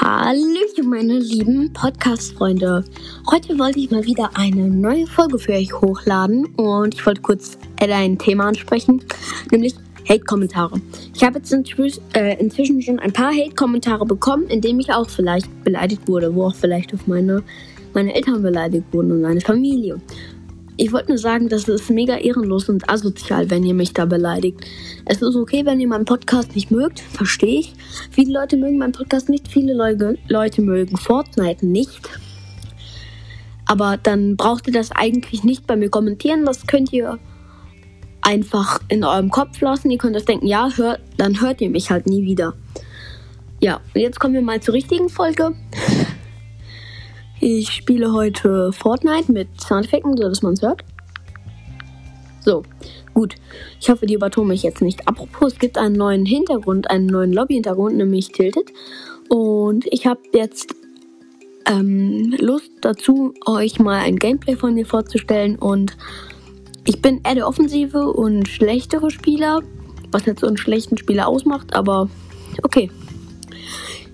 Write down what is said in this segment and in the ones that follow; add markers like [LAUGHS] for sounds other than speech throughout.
Hallöchen, meine lieben Podcast-Freunde. Heute wollte ich mal wieder eine neue Folge für euch hochladen und ich wollte kurz ein Thema ansprechen, nämlich Hate-Kommentare. Ich habe jetzt äh, inzwischen schon ein paar Hate-Kommentare bekommen, in denen ich auch vielleicht beleidigt wurde, wo auch vielleicht auf meine, meine Eltern beleidigt wurden und meine Familie. Ich wollte nur sagen, das ist mega ehrenlos und asozial, wenn ihr mich da beleidigt. Es ist okay, wenn ihr meinen Podcast nicht mögt, verstehe ich. Viele Leute mögen meinen Podcast nicht, viele Leute, Leute mögen Fortnite nicht. Aber dann braucht ihr das eigentlich nicht bei mir kommentieren. Das könnt ihr einfach in eurem Kopf lassen. Ihr könnt das denken, ja, hört, dann hört ihr mich halt nie wieder. Ja, jetzt kommen wir mal zur richtigen Folge. Ich spiele heute Fortnite mit Soundeffekten, sodass man es hört. So, gut. Ich hoffe, die übertone mich jetzt nicht. Apropos, es gibt einen neuen Hintergrund, einen neuen Lobby-Hintergrund, nämlich Tilted. Und ich habe jetzt ähm, Lust dazu, euch mal ein Gameplay von mir vorzustellen. Und ich bin eher der offensive und schlechtere Spieler, was jetzt so einen schlechten Spieler ausmacht, aber okay.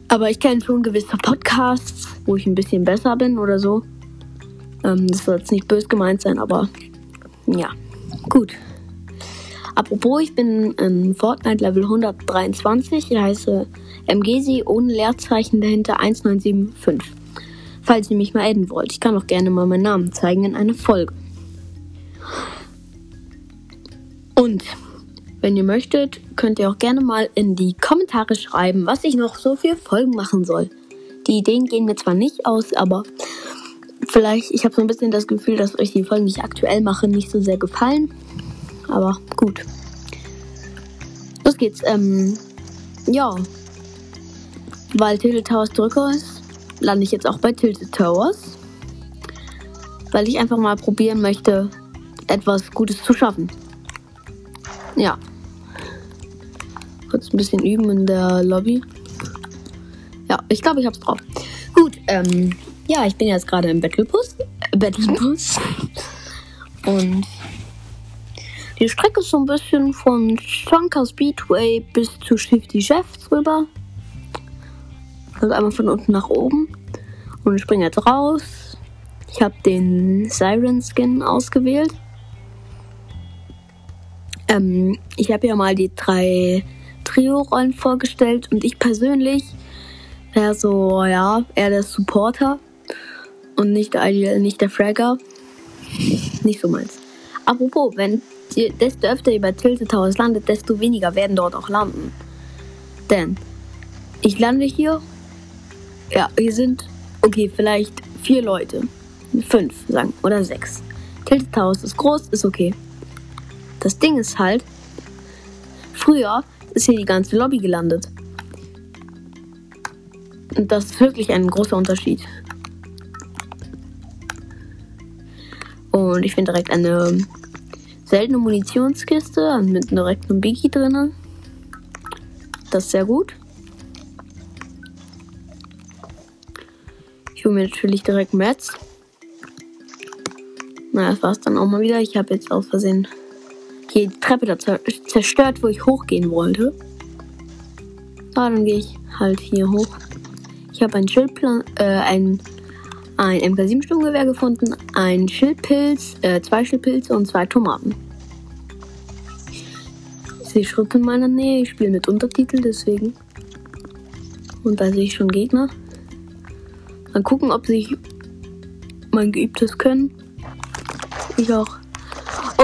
Aber ich kenne schon gewisse Podcasts, wo ich ein bisschen besser bin oder so. Ähm, das soll jetzt nicht böse gemeint sein, aber ja, gut. Apropos, ich bin in Fortnite Level 123. Ich heiße MGSI ohne Leerzeichen dahinter 1975. Falls ihr mich mal adden wollt. Ich kann auch gerne mal meinen Namen zeigen in einer Folge. Und wenn ihr möchtet, könnt ihr auch gerne mal in die Kommentare schreiben, was ich noch so für Folgen machen soll. Die Ideen gehen mir zwar nicht aus, aber vielleicht, ich habe so ein bisschen das Gefühl, dass euch die Folgen, die ich aktuell mache, nicht so sehr gefallen. Aber gut. Los geht's. Ähm, ja. Weil Tilted Towers Drücker ist, lande ich jetzt auch bei Tilted Towers. Weil ich einfach mal probieren möchte, etwas Gutes zu schaffen. Ja ein bisschen üben in der Lobby. Ja, ich glaube, ich hab's drauf. Gut, ähm, ja, ich bin jetzt gerade im Battlepus. Äh, Battlepus. Und die Strecke ist so ein bisschen von Shonka Speedway bis zu Shifty Chef drüber. Also einmal von unten nach oben. Und ich springe jetzt raus. Ich habe den Siren Skin ausgewählt. Ähm, ich habe ja mal die drei Trio-Rollen vorgestellt und ich persönlich wäre so, ja, eher der Supporter und nicht der nicht der Fragger. Nicht so meins. Apropos, wenn desto öfter ihr bei Tilted Towers landet, desto weniger werden dort auch landen. Denn ich lande hier. Ja, hier sind, okay, vielleicht vier Leute. Fünf, sagen, oder sechs. Tilted Towers ist groß, ist okay. Das Ding ist halt, früher ist hier die ganze Lobby gelandet. Und das ist wirklich ein großer Unterschied. Und ich finde direkt eine seltene Munitionskiste mit direkt einem Biggie drin. Das ist sehr gut. Ich hole mir natürlich direkt Mats. Na, das war's dann auch mal wieder. Ich habe jetzt aus Versehen hier die Treppe zerstört, wo ich hochgehen wollte. Ah, dann gehe ich halt hier hoch. Ich habe ein Schildplan, äh, ein, ein MK7-Sturmgewehr gefunden, ein Schildpilz, äh, zwei Schildpilze und zwei Tomaten. Ich sehe Schritte in meiner Nähe, ich spiele mit Untertitel, deswegen. Und da sehe ich schon Gegner. Dann gucken, ob sie mein geübtes können. Ich auch.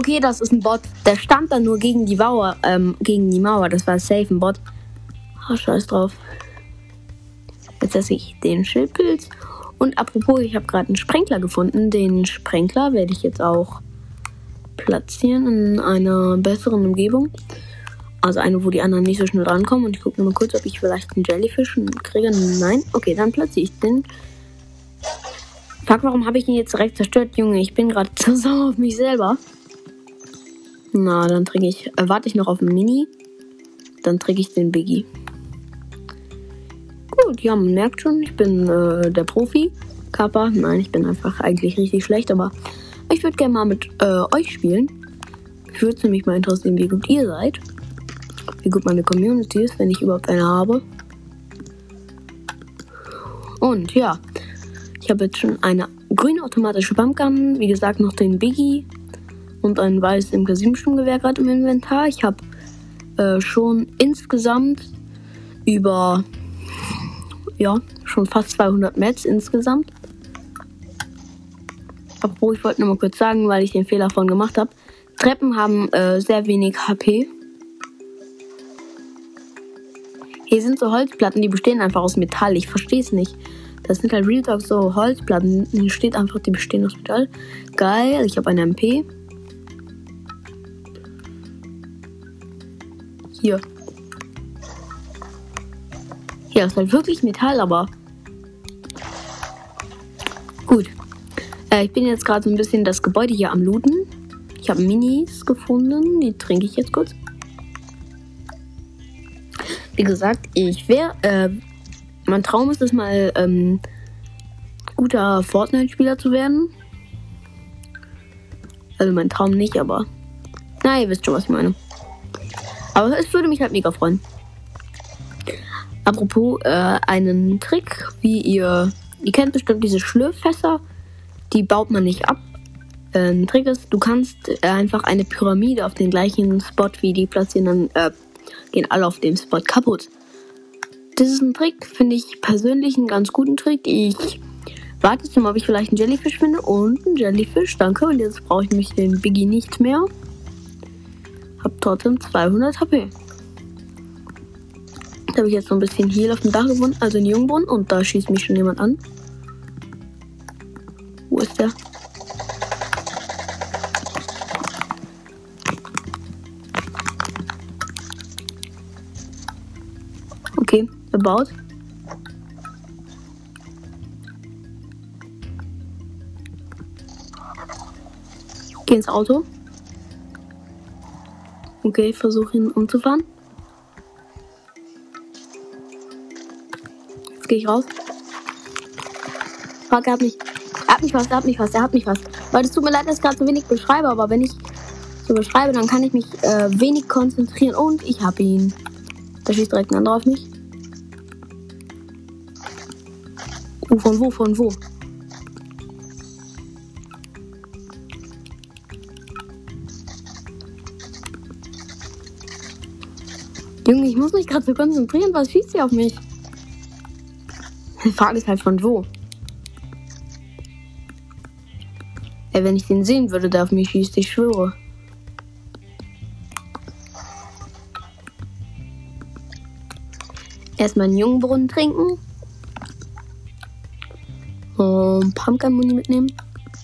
Okay, das ist ein Bot. Der stand dann nur gegen die Mauer, ähm, gegen die Mauer. Das war safe ein Bot. Oh, scheiß drauf. Jetzt esse ich den Schildpilz. Und apropos, ich habe gerade einen Sprenkler gefunden. Den Sprenkler werde ich jetzt auch platzieren in einer besseren Umgebung. Also eine, wo die anderen nicht so schnell rankommen. Und ich gucke mal kurz, ob ich vielleicht einen Jellyfish kriege. Nein. Okay, dann platziere ich den. Fuck, warum habe ich ihn jetzt direkt zerstört, Junge? Ich bin gerade [LAUGHS] zu sauer auf mich selber. Na, dann trinke ich, äh, warte ich noch auf den Mini. Dann trinke ich den Biggie. Gut, ja, man merkt schon, ich bin äh, der Profi. Kappa. Nein, ich bin einfach eigentlich richtig schlecht, aber ich würde gerne mal mit äh, euch spielen. Ich würde nämlich mal interessieren, wie gut ihr seid. Wie gut meine Community ist, wenn ich überhaupt eine habe. Und ja, ich habe jetzt schon eine grüne automatische Pumpgun, wie gesagt noch den Biggie und ein weißes MK7-Sturmgewehr gerade im Inventar. Ich habe äh, schon insgesamt über, ja, schon fast 200 Mets insgesamt. Obwohl, ich wollte nur mal kurz sagen, weil ich den Fehler von gemacht habe. Treppen haben äh, sehr wenig HP. Hier sind so Holzplatten, die bestehen einfach aus Metall. Ich verstehe es nicht. Das sind halt Real Talk so Holzplatten. Hier steht einfach, die bestehen aus Metall. Geil, ich habe eine MP. Hier. Hier ist halt wirklich Metall, aber. Gut. Äh, ich bin jetzt gerade so ein bisschen das Gebäude hier am Looten. Ich habe Minis gefunden. Die trinke ich jetzt kurz. Wie gesagt, ich wäre. Äh, mein Traum ist es mal, ähm, guter Fortnite-Spieler zu werden. Also mein Traum nicht, aber. Na, ihr wisst schon, was ich meine. Aber es würde mich halt mega freuen. Apropos äh, einen Trick, wie ihr. Ihr kennt bestimmt diese Schlürffässer. Die baut man nicht ab. Ein Trick ist, du kannst äh, einfach eine Pyramide auf den gleichen Spot wie die platzieren, dann äh, gehen alle auf dem Spot kaputt. Das ist ein Trick, finde ich persönlich einen ganz guten Trick. Ich warte jetzt mal, ob ich vielleicht einen Jellyfish finde. Und einen Jellyfish, danke. Und jetzt brauche ich mich den Biggie nicht mehr. Hab trotzdem 200 HP. Da habe ich jetzt so ein bisschen Heal auf dem Dach gewonnen, also in Jungbrunnen. Und da schießt mich schon jemand an. Wo ist der? Okay, gebaut. Geh ins Auto. Okay, versuche ihn umzufahren. Jetzt gehe ich raus. Fuck, er hat mich. Er hat mich was, er hat mich was, er hat mich was. Weil es tut mir leid, dass ich gerade so wenig beschreibe, aber wenn ich so beschreibe, dann kann ich mich äh, wenig konzentrieren und ich habe ihn. Da schießt direkt ein anderer auf mich. Oh, von wo, von wo? Gerade so konzentrieren. Was schießt sie auf mich? Die Frage ist halt von wo. Ey, wenn ich den sehen würde, der auf mich schießt, ich schwöre. Erstmal einen Jungbrunnen trinken. Und Pumpkin Muni mitnehmen.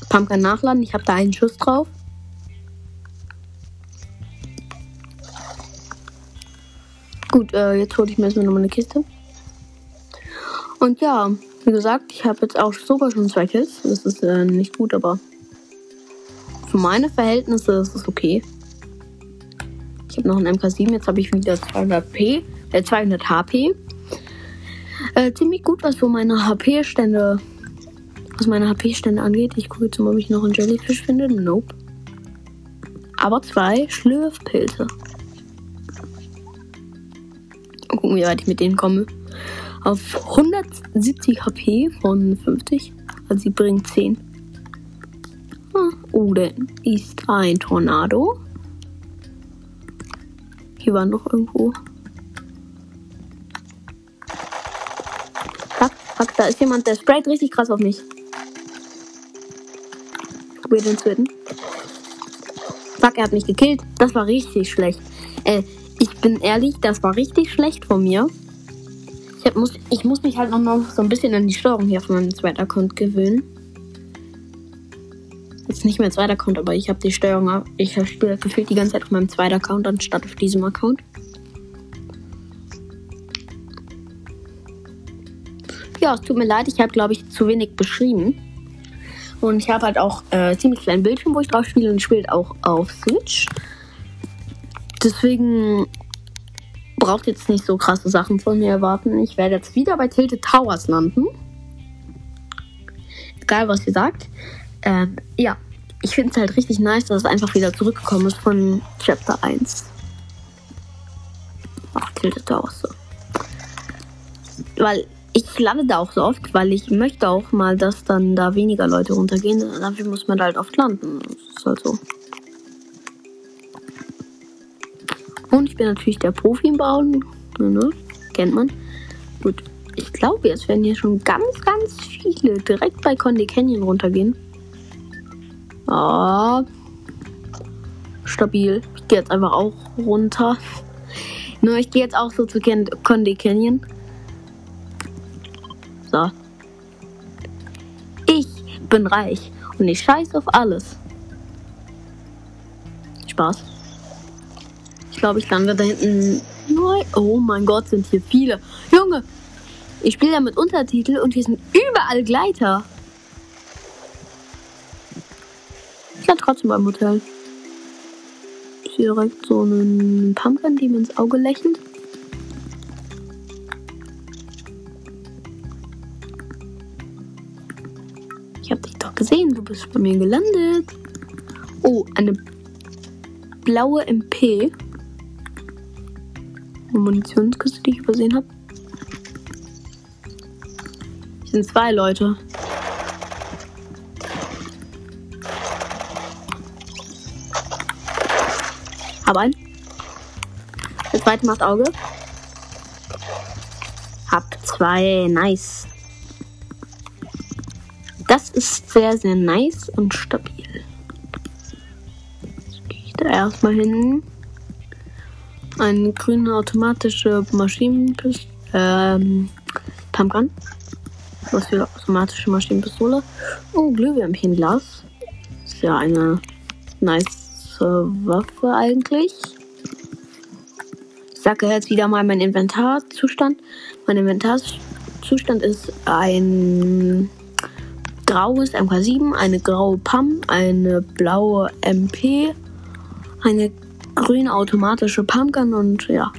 Pumpkin nachladen. Ich habe da einen Schuss drauf. Gut, äh, jetzt hole ich mir erstmal nochmal eine Kiste. Und ja, wie gesagt, ich habe jetzt auch sogar schon zwei Kills. Das ist äh, nicht gut, aber für meine Verhältnisse ist es okay. Ich habe noch einen MK7, jetzt habe ich wieder 200 P, äh, 200 HP. Äh, ziemlich gut, was für meine HP-Stände, was meine HP-Stände angeht. Ich gucke jetzt mal, ob ich noch einen Jellyfish finde. Nope. Aber zwei Schlürfpilze gucken, wie weit ich mit denen komme. Auf 170 HP von 50. Also sie bringt 10. Ah, oh, da ist ein Tornado. Hier war noch irgendwo. Fuck, fuck, da ist jemand, der sprayt richtig krass auf mich. Probier den zu. Fuck, er hat mich gekillt. Das war richtig schlecht. Äh, ich bin ehrlich, das war richtig schlecht von mir. Ich, hab, muss, ich muss mich halt noch mal so ein bisschen an die Steuerung hier auf meinem zweiten Account gewöhnen. Jetzt nicht mehr zweiter Account, aber ich habe die Steuerung, ich spiele gefühlt die ganze Zeit auf meinem zweiten Account anstatt auf diesem Account. Ja, es tut mir leid, ich habe glaube ich zu wenig beschrieben. Und ich habe halt auch äh, ziemlich kleinen Bildschirm, wo ich drauf spiele und spielt auch auf Switch. Deswegen braucht jetzt nicht so krasse Sachen von mir erwarten. Ich werde jetzt wieder bei Tilted Towers landen. Egal, was ihr sagt. Ähm, ja, ich finde es halt richtig nice, dass es einfach wieder zurückgekommen ist von Chapter 1. Ach, Tilted Towers so. Weil ich lande da auch so oft, weil ich möchte auch mal, dass dann da weniger Leute runtergehen. Dafür muss man halt oft landen. Das ist halt so. Und ich bin natürlich der Profi im Bauen. Ne, ne? Kennt man. Gut. Ich glaube, jetzt werden hier schon ganz, ganz viele direkt bei Conde Canyon runtergehen. Ah. Stabil. Ich gehe jetzt einfach auch runter. Nur ich gehe jetzt auch so zu Conde Canyon. So. Ich bin reich und ich scheiße auf alles. Spaß. Ich glaube, ich lande da hinten. Oh mein Gott, sind hier viele. Junge, ich spiele ja mit Untertitel und hier sind überall Gleiter. Ich lande trotzdem beim Hotel. Sehe direkt so einen Pumpkin, die mir ins Auge lächelt. Ich habe dich doch gesehen, du bist bei mir gelandet. Oh, eine blaue MP. Eine Munitionskiste, die ich übersehen habe. Hier sind zwei Leute. Hab einen. Der zweite macht Auge. Hab zwei. Nice. Das ist sehr, sehr nice und stabil. Jetzt gehe ich da erstmal hin. Eine grüne automatische Maschinenpistole. Ähm, Pumpgun. Was für automatische Maschinenpistole. Oh, Glühwürmchenglas. Ist ja eine nice Waffe eigentlich. Ich sage jetzt wieder mal meinen Inventarzustand. Mein Inventarzustand ist ein graues MK7, eine graue PAM, eine blaue MP, eine grüne automatische Pumpgun und ja.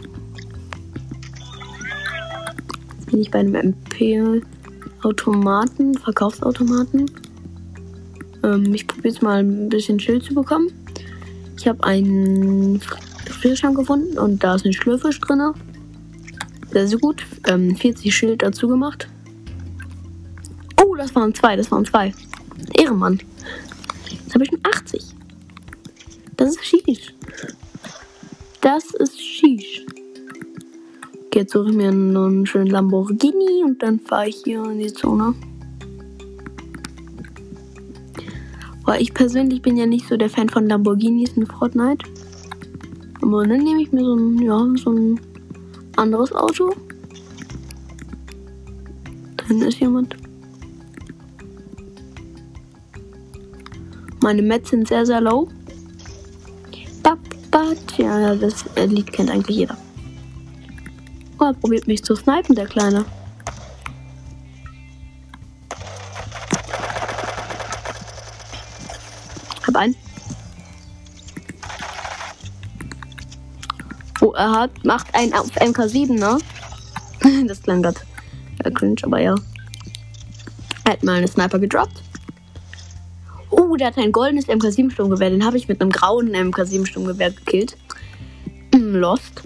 Jetzt bin ich bei einem MP-Automaten, Verkaufsautomaten. Ähm, ich probiere jetzt mal ein bisschen Schild zu bekommen. Ich habe einen Gefrierschrank gefunden und da ist ein Schlürfisch drin. Sehr, sehr gut. Ähm, 40 Schild dazu gemacht das waren zwei, das waren zwei. Ehrenmann. Jetzt habe ich schon 80. Das ist Shish. Das ist Shish. Jetzt suche ich mir einen schönen Lamborghini und dann fahre ich hier in die Zone. Weil ich persönlich bin ja nicht so der Fan von Lamborghinis in Fortnite. Aber dann nehme ich mir so ein, ja, so ein anderes Auto. Dann ist jemand. Meine Mets sind sehr, sehr low. Ja, das Lied kennt eigentlich jeder. Oh, er probiert mich zu snipen, der Kleine. Hab einen. Oh, er hat, macht einen auf MK7, ne? [LAUGHS] das klang grad äh, cringe, aber ja. Er hat mal eine Sniper gedroppt. Oh, der hat ein goldenes MK7-Sturmgewehr. Den habe ich mit einem grauen MK7-Sturmgewehr gekillt. Mm, lost.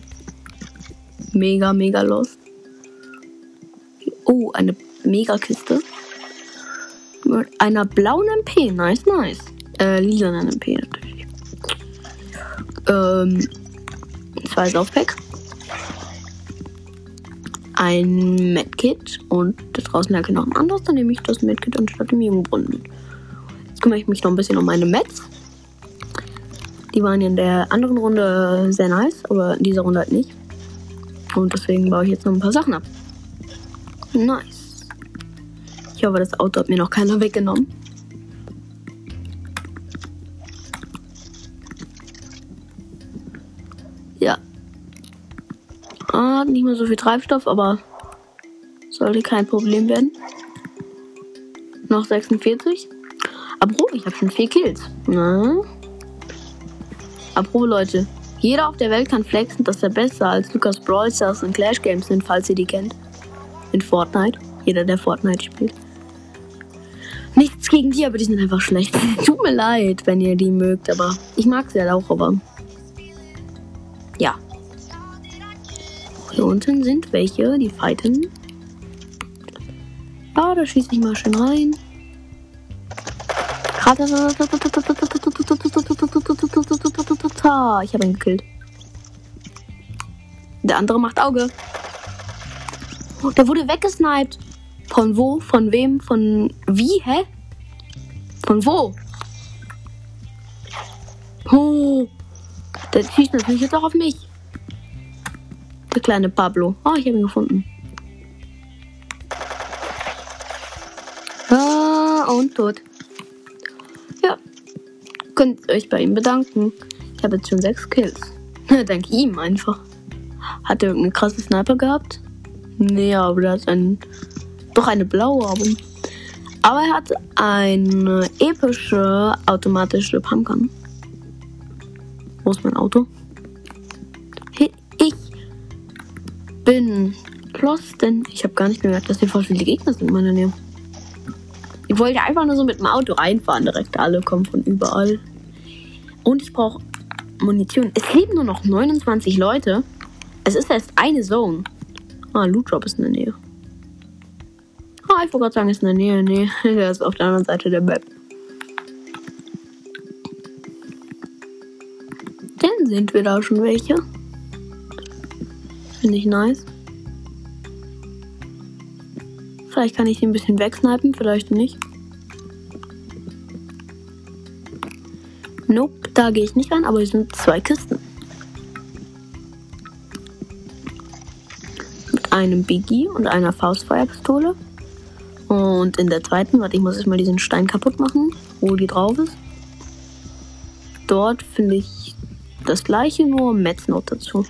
Mega, mega lost. Oh, eine Mega-Kiste. Mit einer blauen MP. Nice, nice. Äh, lilanen MP natürlich. Ähm, zwei Saufpack. Ein Medkit und da draußen lag noch ein anderes. Dann nehme ich das Medkit anstatt dem Jungbrunnen kümmere ich mich noch ein bisschen um meine Mets. Die waren in der anderen Runde sehr nice, aber in dieser Runde halt nicht. Und deswegen baue ich jetzt noch ein paar Sachen ab. Nice. Ich hoffe, das Auto hat mir noch keiner weggenommen. Ja. Ah, nicht mehr so viel Treibstoff, aber sollte kein Problem werden. Noch 46. Apropos, ich habe schon vier Kills. Na? Apropos, Leute. Jeder auf der Welt kann flexen, dass er besser als Lukas Brawl Stars und Clash Games sind, falls ihr die kennt. In Fortnite. Jeder, der Fortnite spielt. Nichts gegen die, aber die sind einfach schlecht. [LAUGHS] Tut mir leid, wenn ihr die mögt, aber ich mag sie halt auch, aber. Ja. Hier unten sind welche, die fighten. Ja, da schieße ich mal schön rein. Ich habe ihn gekillt. Der andere macht Auge. Der wurde weggesniped. Von wo? Von wem? Von wie? Hä? Von wo? Oh, der schießt natürlich jetzt auch auf mich. Der kleine Pablo. Oh, ich habe ihn gefunden. Ah, und tot. Ja. Könnt euch bei ihm bedanken. Ich habe jetzt schon sechs Kills. [LAUGHS] Dank ihm einfach. Hat er irgendeine krasse Sniper gehabt? Nee, aber er hat ein, doch eine blaue, aber, aber er hat eine epische automatische Pumpgun. Wo ist mein Auto? Ich bin lost, denn ich habe gar nicht gemerkt, dass hier voll viele Gegner sind in meiner Nähe. Ich wollte einfach nur so mit dem Auto reinfahren, direkt alle kommen von überall. Und ich brauche Munition. Es leben nur noch 29 Leute. Es ist erst eine Zone. Ah, Loot Drop ist in der Nähe. Ah, ich wollte gerade sagen, ist in der Nähe. Nee, [LAUGHS] der ist auf der anderen Seite der Map. Dann sind wir da schon welche. Finde ich nice. Vielleicht kann ich sie ein bisschen wegsnipen, vielleicht nicht. Nope, da gehe ich nicht rein, aber es sind zwei Kisten. Mit einem Biggie und einer Faustfeuerpistole. Und in der zweiten, warte, ich muss erstmal diesen Stein kaputt machen, wo die drauf ist. Dort finde ich das gleiche, nur Metznot dazu.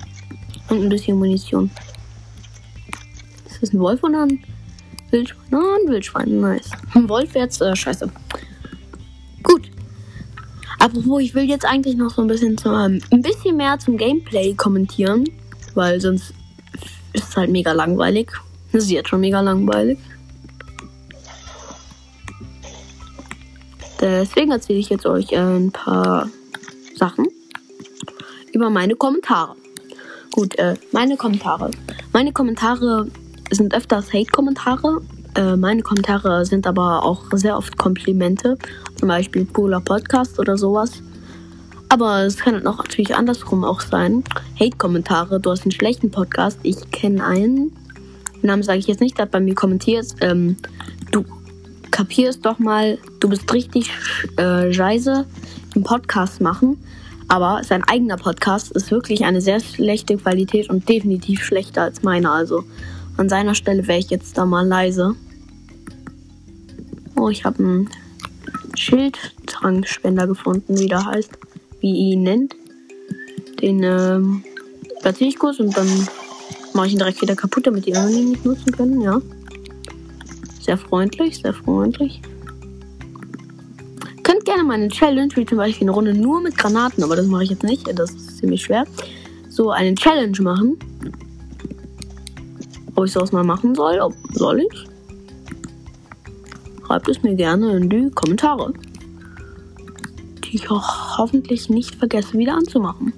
Und ein bisschen Munition. Ist das ein Wolf oder ein Wildschwein? Ah, ein Wildschwein, nice. Ein Wolf jetzt, äh, scheiße. Apropos, ich will jetzt eigentlich noch so ein bisschen zum, ähm, ein bisschen mehr zum Gameplay kommentieren, weil sonst ist es halt mega langweilig. Das ist jetzt schon mega langweilig. Deswegen erzähle ich jetzt euch ein paar Sachen über meine Kommentare. Gut, äh, meine Kommentare. Meine Kommentare sind öfters Hate-Kommentare. Äh, meine Kommentare sind aber auch sehr oft Komplimente. Zum Beispiel cooler Podcast oder sowas. Aber es kann auch natürlich andersrum auch sein. Hate-Kommentare, du hast einen schlechten Podcast. Ich kenne einen. Den Namen sage ich jetzt nicht, der hat bei mir kommentiert. Ähm, du kapierst doch mal, du bist richtig äh, scheiße im Podcast machen. Aber sein eigener Podcast ist wirklich eine sehr schlechte Qualität und definitiv schlechter als meiner. Also an seiner Stelle wäre ich jetzt da mal leise. Oh, ich habe einen Schildtrankspender gefunden, wie der heißt, wie ihn nennt. Den ähm, platziere ich kurz und dann mache ich ihn direkt wieder kaputt, damit die anderen ihn nicht nutzen können, ja. Sehr freundlich, sehr freundlich könnt gerne mal eine Challenge, wie zum Beispiel eine Runde nur mit Granaten, aber das mache ich jetzt nicht, das ist ziemlich schwer. So eine Challenge machen. Ob ich sowas mal machen soll, ob, soll ich? Schreibt es mir gerne in die Kommentare. Die ich auch hoffentlich nicht vergesse wieder anzumachen.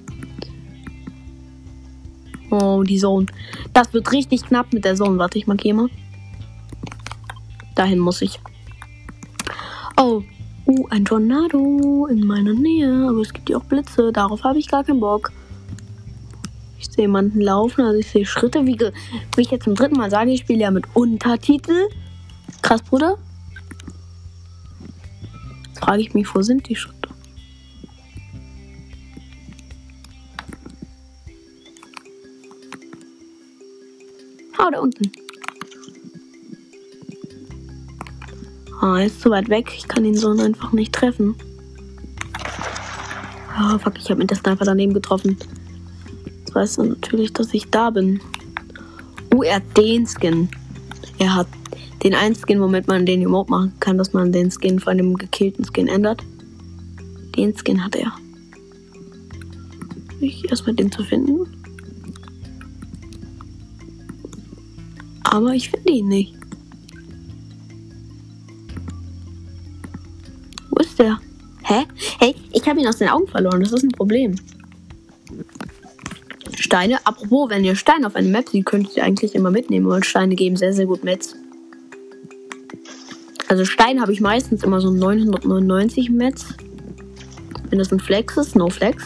Oh, die Zone. Das wird richtig knapp mit der Zone. Warte, ich markiere mal. Dahin muss ich. Oh, Uh, ein Tornado in meiner Nähe. Aber es gibt ja auch Blitze. Darauf habe ich gar keinen Bock. Sehe jemanden laufen, also ich sehe Schritte. Wie, wie ich jetzt zum dritten Mal sage, ich spiele ja mit Untertitel. Krass, Bruder. Frage ich mich, wo sind die Schritte? Ah, da unten. Ah, er ist zu weit weg. Ich kann ihn so einfach nicht treffen. Oh, fuck, ich habe mit der Sniper daneben getroffen. Weißt du natürlich, dass ich da bin. Oh, er hat den Skin. Er hat den einen Skin, womit man den Emote machen kann, dass man den Skin von dem gekillten Skin ändert. Den Skin hat er. Ich erstmal den zu finden. Aber ich finde ihn nicht. ist der? Hä? Hey, ich habe ihn aus den Augen verloren. Das ist ein Problem. Steine. Apropos, wenn ihr Steine auf einer Map seht, könnt ihr eigentlich immer mitnehmen, weil Steine geben sehr, sehr gut Metz. Also Stein habe ich meistens immer so 999 Metz. Wenn das ein Flex ist, no Flex.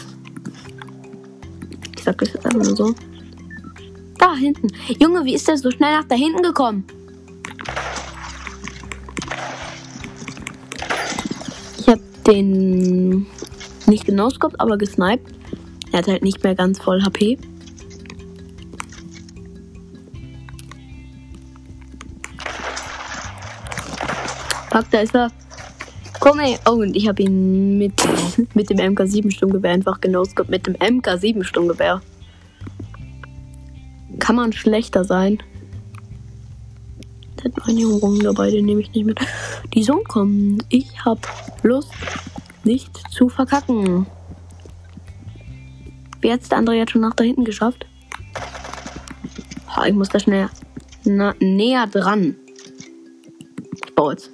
Ich sag das jetzt einfach nur so. Da hinten. Junge, wie ist der so schnell nach da hinten gekommen? Ich habe den nicht genoscoped, aber gesniped. Er hat halt nicht mehr ganz voll HP. Fuck, da ist er. Komm ey. Oh, und ich habe ihn mit, [LAUGHS] mit dem MK7 Sturmgewehr einfach genoscoped. Mit dem MK7 Sturmgewehr. Kann man schlechter sein. Da hat noch ein Junge dabei, den nehme ich nicht mit. Die Sonne kommen. Ich hab Lust, nicht zu verkacken. Wie hat der andere jetzt schon nach da hinten geschafft? Oh, ich muss da schnell na, näher dran. Ich baue jetzt.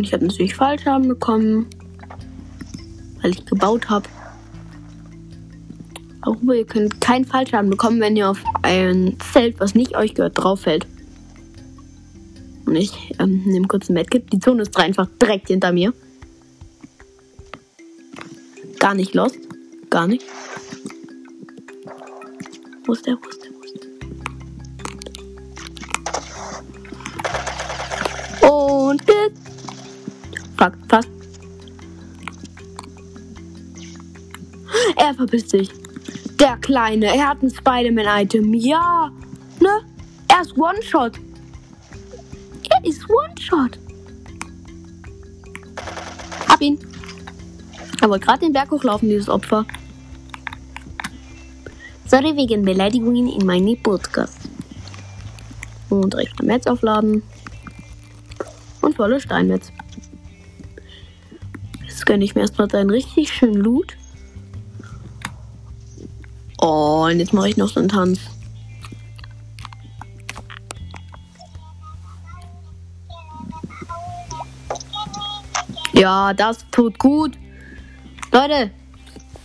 Und ich habe natürlich Fallschaden bekommen, weil ich gebaut habe. Aber ihr könnt keinen Fallschaden bekommen, wenn ihr auf ein Zelt, was nicht euch gehört, drauf fällt. Und ich ähm, nehme kurz ein Medkit. Die Zone ist einfach direkt hinter mir. Gar nicht lost. Gar nicht. Wo ist der? Wo ist Fuck, fast. Er verpisst sich. Der Kleine, er hat ein Spider-Man-Item. Ja, ne? Er ist One-Shot. Er ist One-Shot. Hab ihn. Er wollte gerade den Berg hochlaufen, dieses Opfer. Sorry wegen Beleidigungen in meinem Podcast. Und rechter Metz aufladen. Und volle Steinmetz gönne ich mir erstmal seinen richtig schönen Loot. Oh, und jetzt mache ich noch so einen Tanz. Ja, das tut gut. Leute,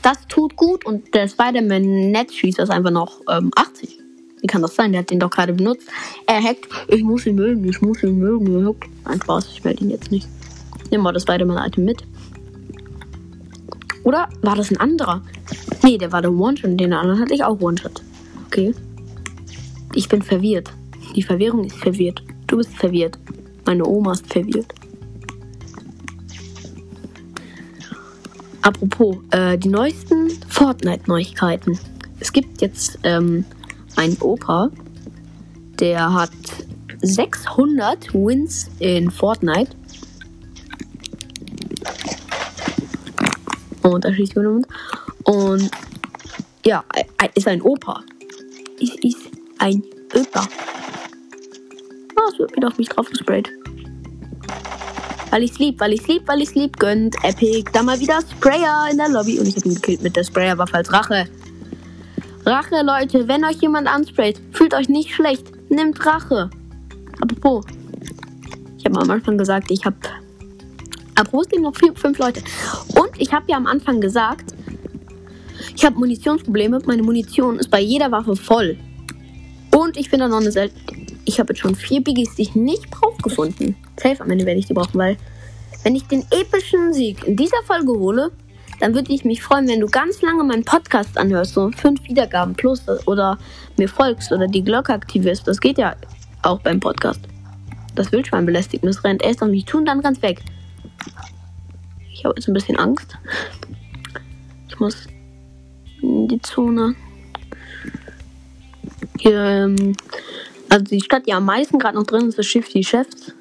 das tut gut und der Spider-Man-Netzschießer ist einfach noch ähm, 80. Wie kann das sein? Der hat den doch gerade benutzt. Er hackt. Ich muss ihn mögen, ich muss ihn mögen. Er hackt. Ein Spaß, ich melde ihn jetzt nicht. Nimm mal das Spider-Man-Item mit. Oder war das ein anderer? Nee, der war der One-Shot. Den anderen hatte ich auch One-Shot. Okay. Ich bin verwirrt. Die Verwirrung ist verwirrt. Du bist verwirrt. Meine Oma ist verwirrt. Apropos, äh, die neuesten Fortnite-Neuigkeiten. Es gibt jetzt ähm, einen Opa, der hat 600 Wins in Fortnite Und da schießt jemand. Und ja, ist ein Opa. Ist, ist ein Opa. Ah, es wird wieder auf mich drauf gesprayt. Weil ich's lieb, weil ich's lieb, weil ich's lieb gönnt. Epic. Da mal wieder Sprayer in der Lobby. Und ich habe ihn gekillt mit der Sprayerwaffe als Rache. Rache, Leute. Wenn euch jemand ansprayt, fühlt euch nicht schlecht. Nimmt Rache. Apropos. Ich habe am Anfang gesagt, ich habe aber es leben noch vier, fünf Leute. Ich habe ja am Anfang gesagt, ich habe Munitionsprobleme. Meine Munition ist bei jeder Waffe voll. Und ich finde noch eine selten. Ich habe jetzt schon vier Biggies, die ich nicht brauche, gefunden. Safe am Ende werde ich die brauchen, weil wenn ich den epischen Sieg in dieser Folge hole, dann würde ich mich freuen, wenn du ganz lange meinen Podcast anhörst, so fünf Wiedergaben plus oder mir folgst oder die Glocke aktivierst. Das geht ja auch beim Podcast. Das Wildschwein belästigt mich, rennt erst auf mich tun, dann ganz weg. Ich habe jetzt ein bisschen Angst. Ich muss in die Zone. Hier, ähm, also die Stadt, die am meisten gerade noch drin ist, ist Shifty Chefs.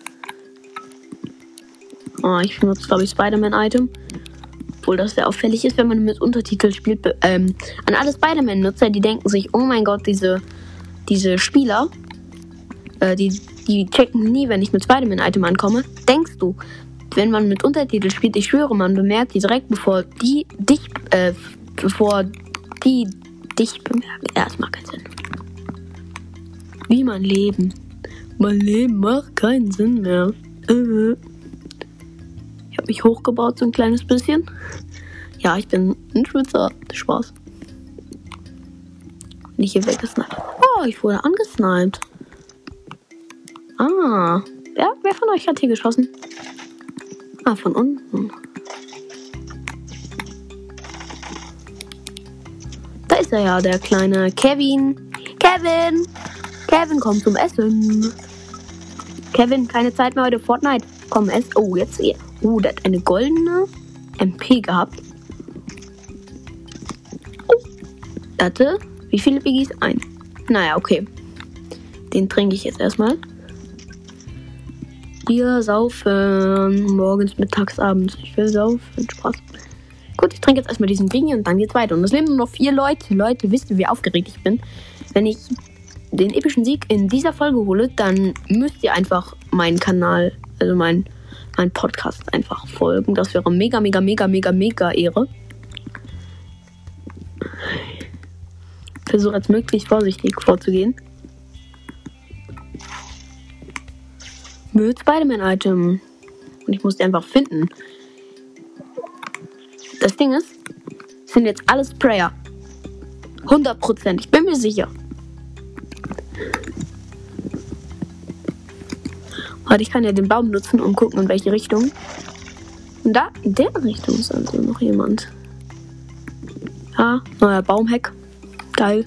Oh, ich benutze, glaube ich, Spider-Man-Item. Obwohl das sehr auffällig ist, wenn man mit Untertitel spielt. Ähm, an alle Spider-Man-Nutzer, die denken sich, oh mein Gott, diese, diese Spieler, äh, die, die checken nie, wenn ich mit Spider-Man-Item ankomme. Denkst du, wenn man mit Untertitel spielt, ich schwöre, man bemerkt die direkt, bevor die dich, äh, bevor die dich bemerken. Ja, das macht keinen Sinn. Wie mein Leben. Mein Leben macht keinen Sinn mehr. Äh. Ich habe mich hochgebaut so ein kleines bisschen. Ja, ich bin ein Schwitzer. Spaß. Nicht hier weggesniped. Oh, ich wurde angesniped. Ah. Wer, wer von euch hat hier geschossen? Ah, von unten. Da ist er ja, der kleine Kevin. Kevin! Kevin, komm zum Essen. Kevin, keine Zeit mehr heute Fortnite. Komm, ess. Oh, jetzt. Oh, der hat eine goldene MP gehabt. Oh, hatte. Wie viele Biggies? Ein. Naja, okay. Den trinke ich jetzt erstmal. Wir saufen morgens, mittags, abends. Ich will saufen. Spaß. Gut, ich trinke jetzt erstmal diesen Biggie und dann geht's weiter. Und es leben nur noch vier Leute. Leute, wisst ihr, wie aufgeregt ich bin? Wenn ich den epischen Sieg in dieser Folge hole, dann müsst ihr einfach meinen Kanal, also mein, mein Podcast einfach folgen. Das wäre mega, mega, mega, mega, mega Ehre. Versuche jetzt möglichst vorsichtig vorzugehen. Mit Spider-Man-Item. Und ich muss die einfach finden. Das Ding ist, sind jetzt alles Sprayer. 100%, ich bin mir sicher. Warte, ich kann ja den Baum nutzen und gucken, in welche Richtung. Und da, in der Richtung ist also noch jemand. Ja, neuer Baumheck. Geil.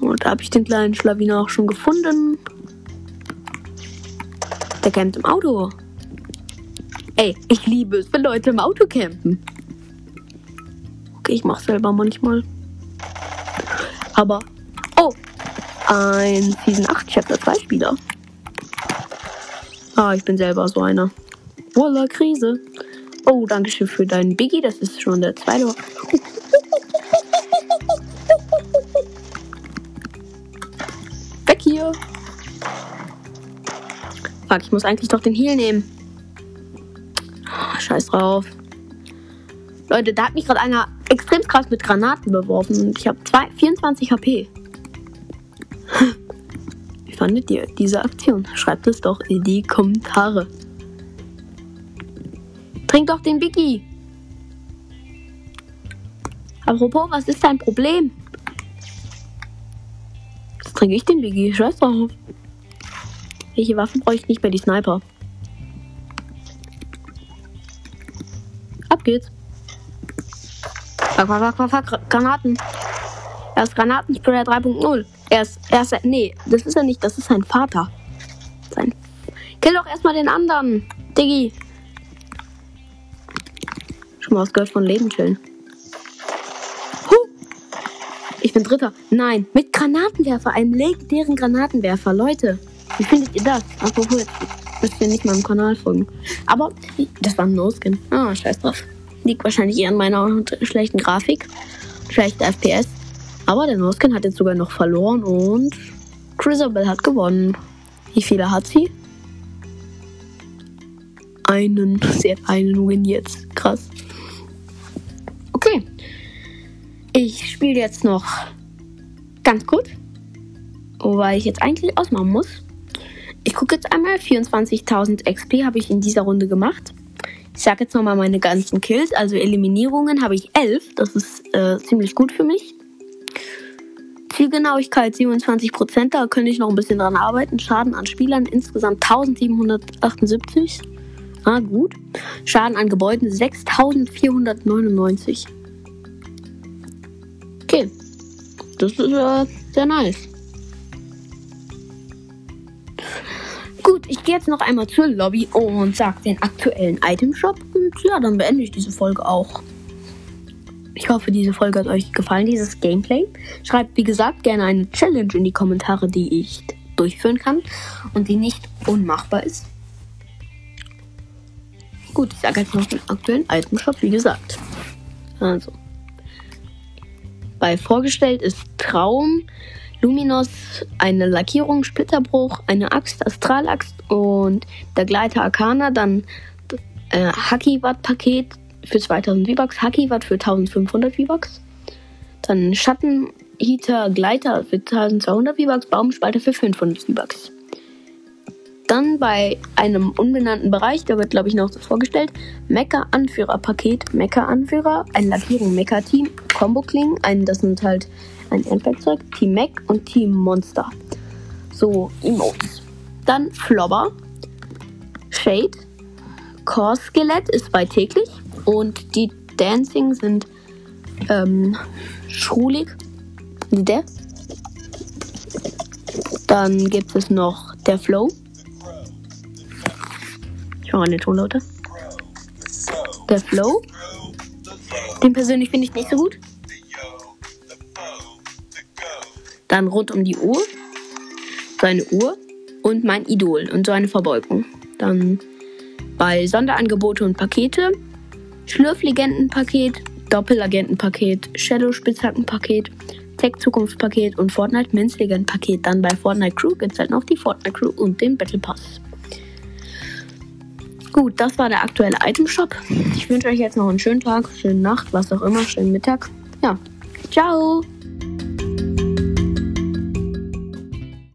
Und da habe ich den kleinen Schlawiner auch schon gefunden. Der campt im Auto. Ey, ich liebe es, wenn Leute im Auto campen. Okay, ich mache selber manchmal. Aber, oh, ein Season 8 Chapter 2 Spieler. Ah, ich bin selber so einer. Voila, Krise. Oh, danke schön für deinen Biggie. Das ist schon der zweite. Weg Fuck, ich muss eigentlich doch den Heal nehmen. Oh, scheiß drauf. Leute, da hat mich gerade einer extrem krass mit Granaten beworfen und ich habe 24 HP. Wie fandet ihr diese Aktion? Schreibt es doch in die Kommentare. Trink doch den Biggie. Apropos, was ist dein Problem? Jetzt trinke ich den Biggie. Scheiß drauf. Welche Waffen brauche ich nicht mehr? Die Sniper. Ab geht's. Fuck, fuck, fuck. Granaten. Er ist Granatenspray 3.0. Er ist, er ist, nee, das ist er nicht, das ist sein Vater. Sein. Kill doch erstmal den anderen, Diggi. Schon mal was gehört von Leben chillen. Huh. Ich bin Dritter. Nein, mit Granatenwerfer, einem legendären Granatenwerfer, Leute. Wie findet ihr das? Apropos, müsst ihr nicht meinem Kanal folgen. Aber das war ein No-Skin. Ah, scheiß drauf. Liegt wahrscheinlich eher an meiner schlechten Grafik. Schlechte FPS. Aber der No-Skin hat jetzt sogar noch verloren und Chrisabel hat gewonnen. Wie viele hat sie? Einen. Sie hat einen Win jetzt. Krass. Okay. Ich spiele jetzt noch ganz gut. Wobei ich jetzt eigentlich ausmachen muss. Ich gucke jetzt einmal. 24.000 XP habe ich in dieser Runde gemacht. Ich sage jetzt nochmal meine ganzen Kills. Also Eliminierungen habe ich 11. Das ist äh, ziemlich gut für mich. Zielgenauigkeit 27%, da könnte ich noch ein bisschen dran arbeiten. Schaden an Spielern insgesamt 1778. Ah, gut. Schaden an Gebäuden 6499. Okay. Das ist äh, sehr nice. Gut, ich gehe jetzt noch einmal zur Lobby und sage den aktuellen Item Shop. Und ja, dann beende ich diese Folge auch. Ich hoffe, diese Folge hat euch gefallen, dieses Gameplay. Schreibt, wie gesagt, gerne eine Challenge in die Kommentare, die ich durchführen kann und die nicht unmachbar ist. Gut, ich sage jetzt noch den aktuellen Item Shop, wie gesagt. Also, bei vorgestellt ist Traum Luminos, eine Lackierung, Splitterbruch, eine Axt, Astralaxt und der Gleiter Arcana, dann äh, Haki-Watt-Paket für 2000 V-Bucks, Haki-Watt für 1500 V-Bucks, dann Schattenheater, Gleiter für 1200 V-Bucks, Baumspalter für 500 V-Bucks. Dann bei einem unbenannten Bereich, der wird glaube ich noch so vorgestellt, Mecha-Anführer-Paket, Mecha-Anführer, ein Lackierung Mecha-Team, Combo-Klingen, ein, das sind halt ein Endwerkzeug, Team Mac und Team Monster. So, Emotes. Dann Flobber, Shade, Core Skelett ist bei täglich und die Dancing sind ähm, Schrulig, der. Dann gibt es noch der Flow. Ich mache eine Tonlaute. Der Flow. Den persönlich finde ich nicht so gut. Dann rund um die Uhr. Seine Uhr. Und mein Idol und so eine Verbeugung. Dann bei Sonderangebote und Pakete. Schlürflegendenpaket, Doppelagentenpaket, Shadow Spitzhackenpaket, Tech Zukunftspaket und Fortnite Men's Legend Paket. Dann bei Fortnite Crew gibt es halt noch die Fortnite Crew und den Battle Pass. Gut, das war der aktuelle Item Shop. Ich wünsche euch jetzt noch einen schönen Tag, schönen Nacht, was auch immer, schönen Mittag. Ja, ciao!